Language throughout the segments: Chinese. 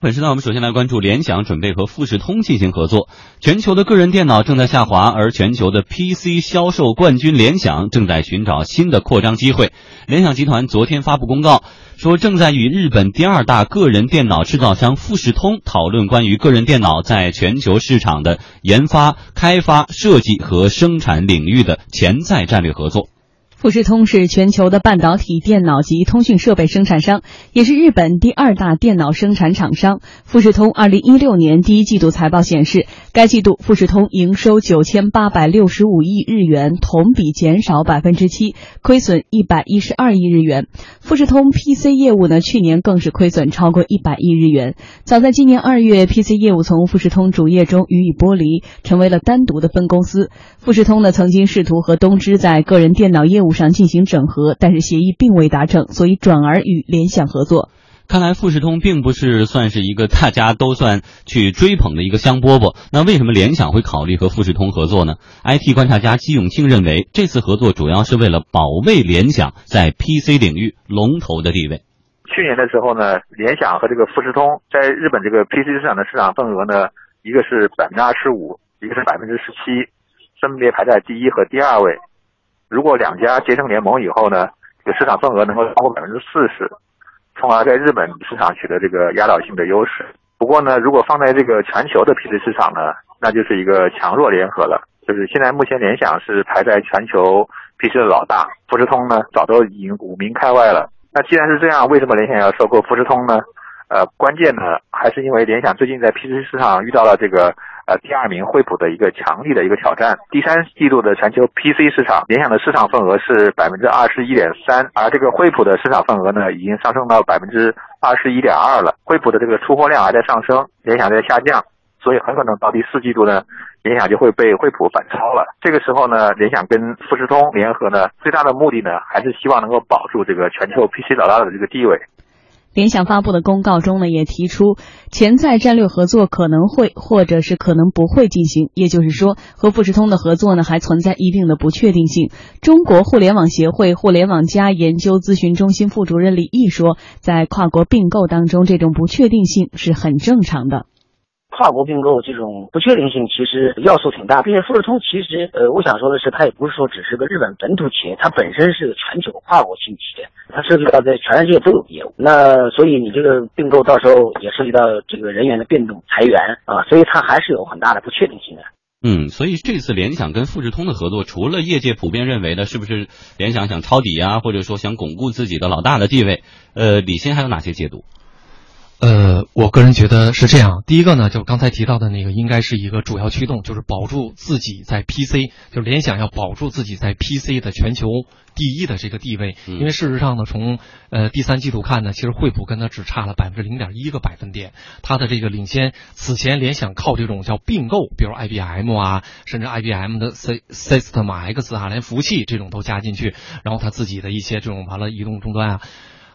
本时呢，我们首先来关注联想准备和富士通进行合作。全球的个人电脑正在下滑，而全球的 PC 销售冠军联想正在寻找新的扩张机会。联想集团昨天发布公告，说正在与日本第二大个人电脑制造商富士通讨论关于个人电脑在全球市场的研发、开发、设计和生产领域的潜在战略合作。富士通是全球的半导体电脑及通讯设备生产商，也是日本第二大电脑生产厂商。富士通二零一六年第一季度财报显示，该季度富士通营收九千八百六十五亿日元，同比减少百分之七，亏损一百一十二亿日元。富士通 PC 业务呢，去年更是亏损超过一百亿日元。早在今年二月，PC 业务从富士通主业中予以剥离，成为了单独的分公司。富士通呢，曾经试图和东芝在个人电脑业务。上进行整合，但是协议并未达成，所以转而与联想合作。看来富士通并不是算是一个大家都算去追捧的一个香饽饽。那为什么联想会考虑和富士通合作呢？IT 观察家季永庆认为，这次合作主要是为了保卫联想在 PC 领域龙头的地位。去年的时候呢，联想和这个富士通在日本这个 PC 市场的市场份额呢，一个是百分之二十五，一个是百分之十七，分别排在第一和第二位。如果两家结成联盟以后呢，这个市场份额能够超过百分之四十，从而在日本市场取得这个压倒性的优势。不过呢，如果放在这个全球的 PC 市场呢，那就是一个强弱联合了。就是现在目前联想是排在全球 PC 的老大，富士通呢早都已经五名开外了。那既然是这样，为什么联想要收购富士通呢？呃，关键呢还是因为联想最近在 PC 市场遇到了这个。呃，第二名惠普的一个强力的一个挑战。第三季度的全球 PC 市场，联想的市场份额是百分之二十一点三，而这个惠普的市场份额呢，已经上升到百分之二十一点二了。惠普的这个出货量还在上升，联想在下降，所以很可能到第四季度呢，联想就会被惠普反超了。这个时候呢，联想跟富士通联合呢，最大的目的呢，还是希望能够保住这个全球 PC 老大的这个地位。联想发布的公告中呢，也提出潜在战略合作可能会或者是可能不会进行，也就是说，和富士通的合作呢还存在一定的不确定性。中国互联网协会互联网加研究咨询中心副主任李毅说，在跨国并购当中，这种不确定性是很正常的。跨国并购这种不确定性其实要素挺大，并且富士通其实呃，我想说的是，它也不是说只是个日本本土企业，它本身是个全球跨国性企业，它涉及到在全世界都有业务。那所以你这个并购到时候也涉及到这个人员的变动、裁员啊，所以它还是有很大的不确定性的。嗯，所以这次联想跟富士通的合作，除了业界普遍认为的，是不是联想想抄底啊，或者说想巩固自己的老大的地位？呃，李欣还有哪些解读？呃，我个人觉得是这样。第一个呢，就刚才提到的那个，应该是一个主要驱动，就是保住自己在 PC，就联想要保住自己在 PC 的全球第一的这个地位。因为事实上呢，从呃第三季度看呢，其实惠普跟它只差了百分之零点一个百分点，它的这个领先。此前联想靠这种叫并购，比如 IBM 啊，甚至 IBM 的 C System X 啊，连服务器这种都加进去，然后它自己的一些这种完了移动终端啊。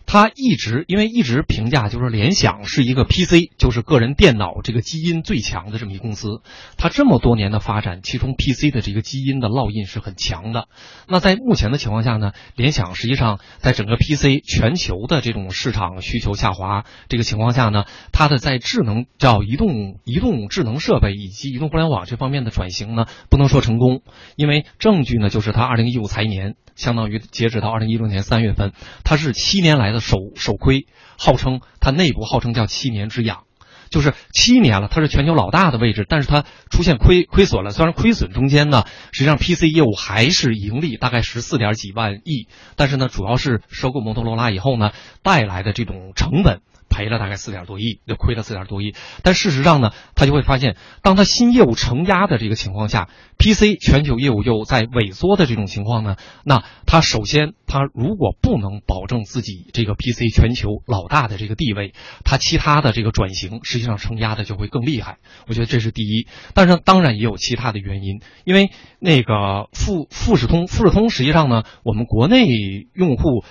他一直因为一直评价就是联想是一个 PC，就是个人电脑这个基因最强的这么一公司。它这么多年的发展，其中 PC 的这个基因的烙印是很强的。那在目前的情况下呢，联想实际上在整个 PC 全球的这种市场需求下滑这个情况下呢，它的在智能叫移动移动智能设备以及移动互联网这方面的转型呢，不能说成功，因为证据呢就是它二零一五财年。相当于截止到二零一六年三月份，它是七年来的首首亏，号称它内部号称叫七年之痒，就是七年了，它是全球老大的位置，但是它出现亏亏损了。虽然亏损中间呢，实际上 PC 业务还是盈利，大概十四点几万亿，但是呢，主要是收购摩托罗拉以后呢带来的这种成本。赔了大概四点多亿，就亏了四点多亿。但事实上呢，他就会发现，当他新业务承压的这个情况下，PC 全球业务又在萎缩的这种情况呢，那他首先他如果不能保证自己这个 PC 全球老大的这个地位，他其他的这个转型实际上承压的就会更厉害。我觉得这是第一。但是当然也有其他的原因，因为那个富富士通，富士通实际上呢，我们国内用户。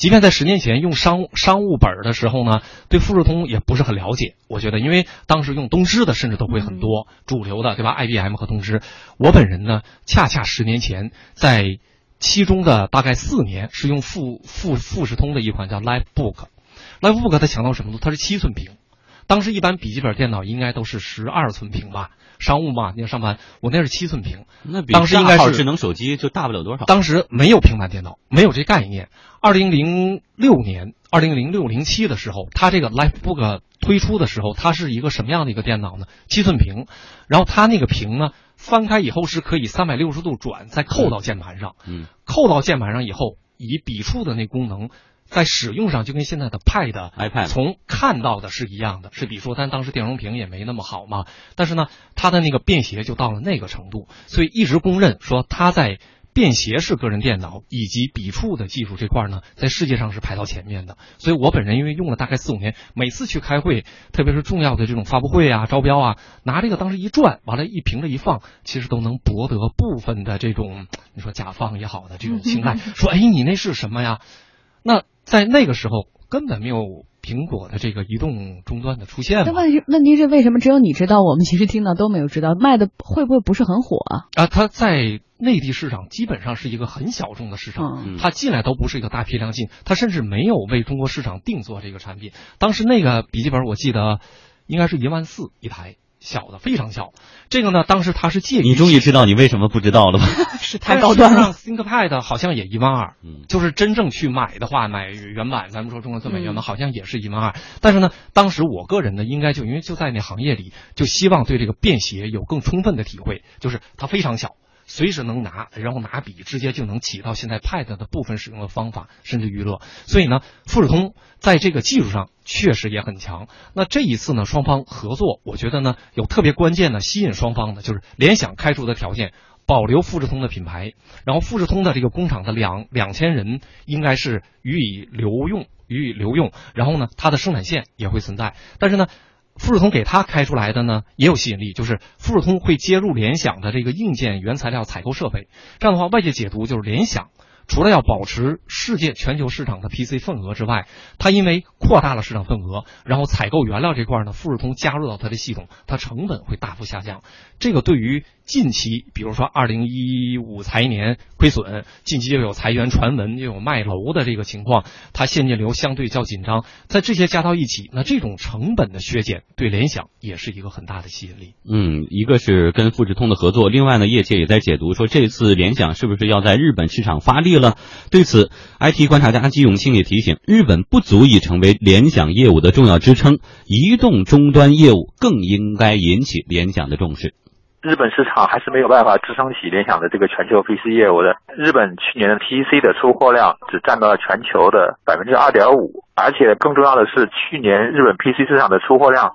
即便在十年前用商商务本的时候呢，对富士通也不是很了解。我觉得，因为当时用东芝的甚至都会很多，主流的对吧？IBM 和东芝。我本人呢，恰恰十年前在其中的大概四年是用富富富士通的一款叫 LiveBook，LiveBook 它强到什么呢？它是七寸屏。当时一般笔记本电脑应该都是十二寸屏吧，商务嘛，你要上班，我那是七寸屏。那比当时应该是智能手机就大不了多少。当时没有平板电脑，没有这概念。二零零六年，二零零六零七的时候，它这个 LifeBook 推出的时候，它是一个什么样的一个电脑呢？七寸屏，然后它那个屏呢，翻开以后是可以三百六十度转，再扣到键盘上。嗯，扣到键盘上以后，以笔触的那功能，在使用上就跟现在的 Pad、iPad 从看到的是一样的，是笔触，但当时电容屏也没那么好嘛。但是呢，它的那个便携就到了那个程度，所以一直公认说它在便携式个人电脑以及笔触的技术这块呢，在世界上是排到前面的。所以我本人因为用了大概四五年，每次去开会，特别是重要的这种发布会啊、招标啊，拿这个当时一转，完了，一屏着一放，其实都能博得部分的这种你说甲方也好的这种青睐，说哎，你那是什么呀？那在那个时候根本没有苹果的这个移动终端的出现。那问题问题是为什么只有你知道，我们其实听到都没有知道，卖的会不会不是很火啊？啊，它在内地市场基本上是一个很小众的市场，嗯它进来都不是一个大批量进，它甚至没有为中国市场定做这个产品。当时那个笔记本我记得应该是一万四一台，小的非常小。这个呢，当时它是介于你终于知道你为什么不知道了吧？是太高端了。ThinkPad 好像也一万二，嗯就是真正去买的话，买原版，咱们说中国最美原版，嗯好像也是一万二。但是呢，当时我个人呢，应该就因为就在那行业里，就希望对这个便携有更充分的体会，就是它非常小。随时能拿，然后拿笔直接就能起到现在 Pad 的部分使用的方法，甚至娱乐。所以呢，富士通在这个技术上确实也很强。那这一次呢，双方合作，我觉得呢有特别关键的吸引双方的，就是联想开出的条件，保留富士通的品牌，然后富士通的这个工厂的两两千人应该是予以留用，予以留用。然后呢，它的生产线也会存在，但是呢。富士通给他开出来的呢也有吸引力，就是富士通会接入联想的这个硬件原材料采购设备，这样的话，外界解读就是联想除了要保持世界全球市场的 PC 份额之外，它因为扩大了市场份额，然后采购原料这块呢，富士通加入到它的系统，它成本会大幅下降。这个对于近期，比如说二零一五财年亏损，近期又有裁员传闻，又有卖楼的这个情况，它现金流相对较紧张，在这些加到一起，那这种成本的削减对联想也是一个很大的吸引力。嗯，一个是跟富士通的合作，另外呢，业界也在解读说这次联想是不是要在日本市场发力？了对此，IT 观察家季永庆也提醒，日本不足以成为联想业务的重要支撑，移动终端业务更应该引起联想的重视。日本市场还是没有办法支撑起联想的这个全球 PC 业务的。日本去年的 PC 的出货量只占到了全球的百分之二点五，而且更重要的是，去年日本 PC 市场的出货量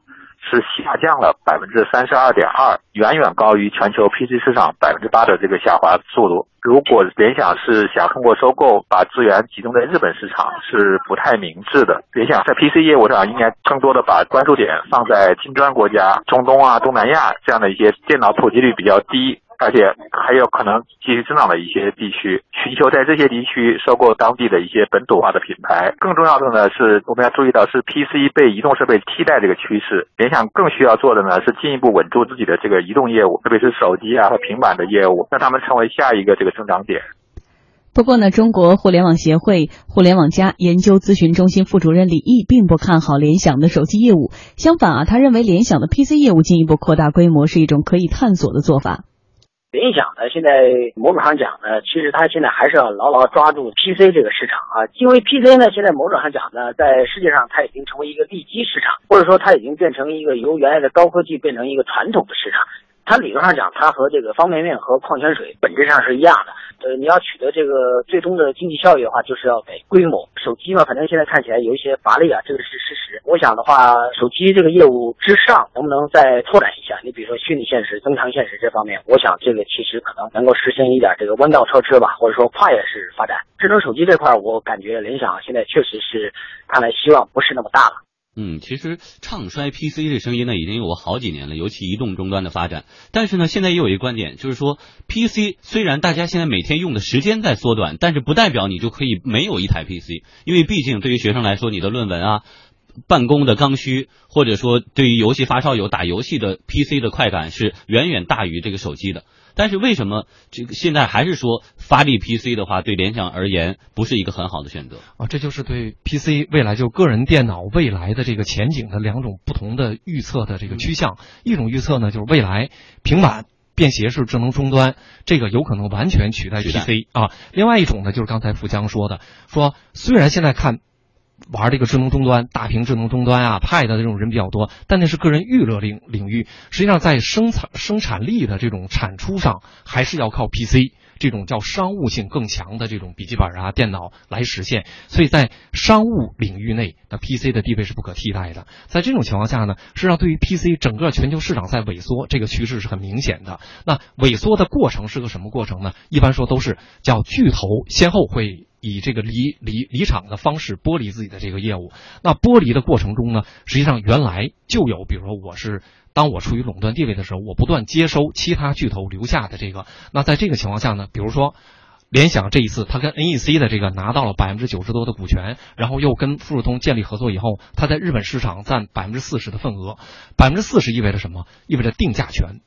是下降了百分之三十二点二，远远高于全球 PC 市场百分之八的这个下滑速度。如果联想是想通过收购把资源集中在日本市场，是不太明智的。联想在 PC 业务上应该更多的把关注点放在金砖国家、中东啊、东南亚这样的一些电脑普及率比较低。而且还有可能继续增长的一些地区，寻求在这些地区收购当地的一些本土化的品牌。更重要的呢是，我们要注意到是 PC 被移动设备替代这个趋势。联想更需要做的呢是进一步稳住自己的这个移动业务，特别是手机啊和平板的业务，让他们成为下一个这个增长点。不过呢，中国互联网协会互联网加研究咨询中心副主任李毅并不看好联想的手机业务，相反啊，他认为联想的 PC 业务进一步扩大规模是一种可以探索的做法。联想呢，现在某种上讲呢，其实它现在还是要牢牢抓住 PC 这个市场啊，因为 PC 呢，现在某种上讲呢，在世界上它已经成为一个利基市场，或者说它已经变成一个由原来的高科技变成一个传统的市场。它理论上讲，它和这个方便面和矿泉水本质上是一样的。呃，你要取得这个最终的经济效益的话，就是要给规模。手机嘛，反正现在看起来有一些乏力啊，这个是事实。我想的话，手机这个业务之上，能不能再拓展一下？你比如说虚拟现实、增强现实这方面，我想这个其实可能能够实现一点这个弯道超车吧，或者说跨越式发展。智能手机这块，我感觉联想现在确实是看来希望不是那么大了。嗯，其实唱衰 PC 这声音呢，已经有好几年了，尤其移动终端的发展。但是呢，现在也有一个观点，就是说 PC 虽然大家现在每天用的时间在缩短，但是不代表你就可以没有一台 PC，因为毕竟对于学生来说，你的论文啊。办公的刚需，或者说对于游戏发烧友打游戏的 PC 的快感是远远大于这个手机的。但是为什么这个现在还是说发力 PC 的话，对联想而言不是一个很好的选择啊？这就是对 PC 未来就个人电脑未来的这个前景的两种不同的预测的这个趋向。一种预测呢，就是未来平板。便携式智能终端，这个有可能完全取代 PC 啊。另外一种呢，就是刚才富江说的，说虽然现在看玩这个智能终端、大屏智能终端啊、Pad 的这种人比较多，但那是个人娱乐领领域。实际上，在生产生产力的这种产出上，还是要靠 PC。这种叫商务性更强的这种笔记本啊、电脑来实现，所以在商务领域内，那 PC 的地位是不可替代的。在这种情况下呢，实际上对于 PC 整个全球市场在萎缩，这个趋势是很明显的。那萎缩的过程是个什么过程呢？一般说都是叫巨头先后会以这个离离离场的方式剥离自己的这个业务。那剥离的过程中呢，实际上原来就有，比如说我是。当我处于垄断地位的时候，我不断接收其他巨头留下的这个。那在这个情况下呢，比如说，联想这一次他跟 NEC 的这个拿到了百分之九十多的股权，然后又跟富士通建立合作以后，他在日本市场占百分之四十的份额。百分之四十意味着什么？意味着定价权。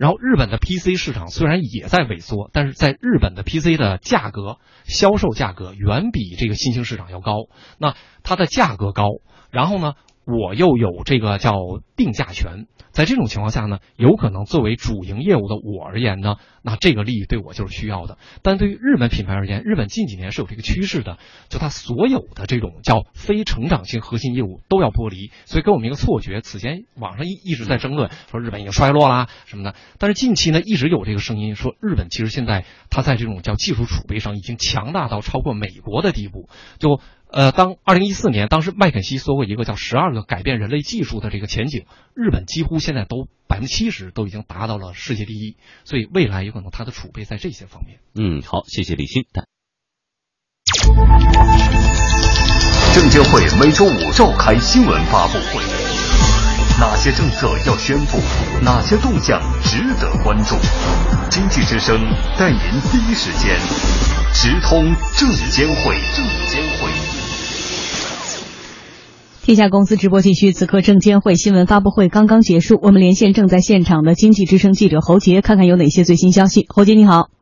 然后日本的 PC 市场虽然也在萎缩，但是在日本的 PC 的价格、销售价格远比这个新兴市场要高。那它的价格高，然后呢？我又有这个叫定价权，在这种情况下呢，有可能作为主营业务的我而言呢，那这个利益对我就是需要的。但对于日本品牌而言，日本近几年是有这个趋势的，就它所有的这种叫非成长性核心业务都要剥离，所以给我们一个错觉。此前网上一一直在争论说日本已经衰落啦什么的，但是近期呢一直有这个声音说日本其实现在它在这种叫技术储备上已经强大到超过美国的地步，就。呃，当二零一四年，当时麦肯锡说过一个叫“十二个改变人类技术”的这个前景，日本几乎现在都百分之七十都已经达到了世界第一，所以未来有可能它的储备在这些方面。嗯，好，谢谢李欣。证监会每周五召开新闻发布会，哪些政策要宣布？哪些动向值得关注？经济之声带您第一时间直通证监会。证监会。天下公司直播继续，此刻证监会新闻发布会刚刚结束，我们连线正在现场的经济之声记者侯杰，看看有哪些最新消息。侯杰你好，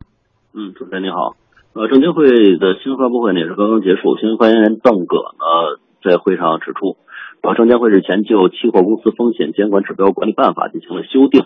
嗯，主持人你好，呃，证监会的新闻发布会呢也是刚刚结束，新闻发言人邓戈呢在会上指出，呃，证监会日前就期货公司风险监管指标管理办法进行了修订，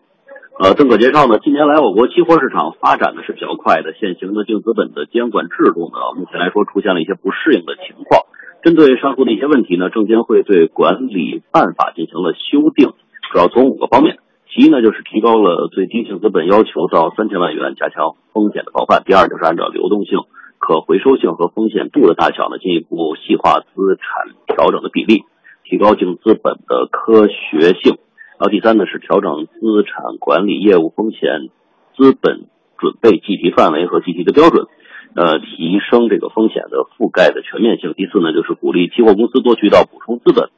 呃，邓戈介绍呢，近年来我国期货市场发展的是比较快的，现行的净资本的监管制度呢，目前来说出现了一些不适应的情况。针对上述的一些问题呢，证监会对管理办法进行了修订，主要从五个方面。其一呢，就是提高了最低净资本要求到三千万元，加强风险的防范。第二，就是按照流动性、可回收性和风险度的大小呢，进一步细化资产调整的比例，提高净资本的科学性。然后第三呢，是调整资产管理业务风险资本准备计提范围和计提的标准。呃，提升这个风险的覆盖的全面性。第四呢，就是鼓励期货公司多渠道补充资本，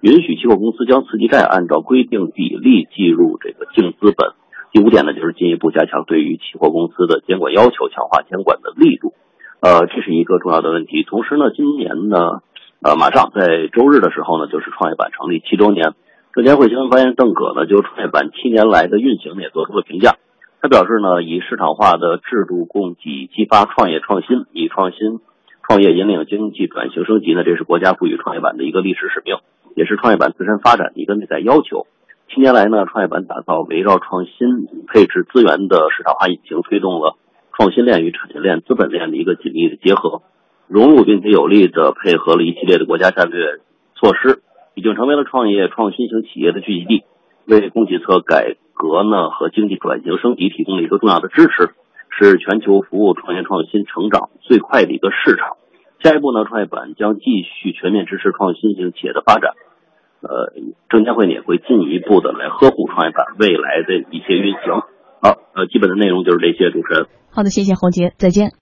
允许期货公司将次级债按照规定比例计入这个净资本。第五点呢，就是进一步加强对于期货公司的监管要求，强化监管的力度。呃，这是一个重要的问题。同时呢，今年呢，呃，马上在周日的时候呢，就是创业板成立七周年。证监会新闻发言人邓葛呢，就创业板七年来的运行呢，也做出了评价。他表示呢，以市场化的制度供给激发创业创新，以创新创业引领经济转型升级呢，这是国家赋予创业板的一个历史使命，也是创业板自身发展的一个内在要求。七年来呢，创业板打造围绕创新配置资源的市场化引擎，推动了创新链与产业链、资本链的一个紧密的结合，融入并且有力的配合了一系列的国家战略措施，已经成为了创业创新型企业的聚集地，为供给侧改。革呢和经济转型升级提供了一个重要的支持，是全球服务创业创新成长最快的一个市场。下一步呢，创业板将继续全面支持创新型企业的发展。呃，证监会也会进一步的来呵护创业板未来的一些运行。好，呃，基本的内容就是这些，主持人。好的，谢谢侯杰，再见。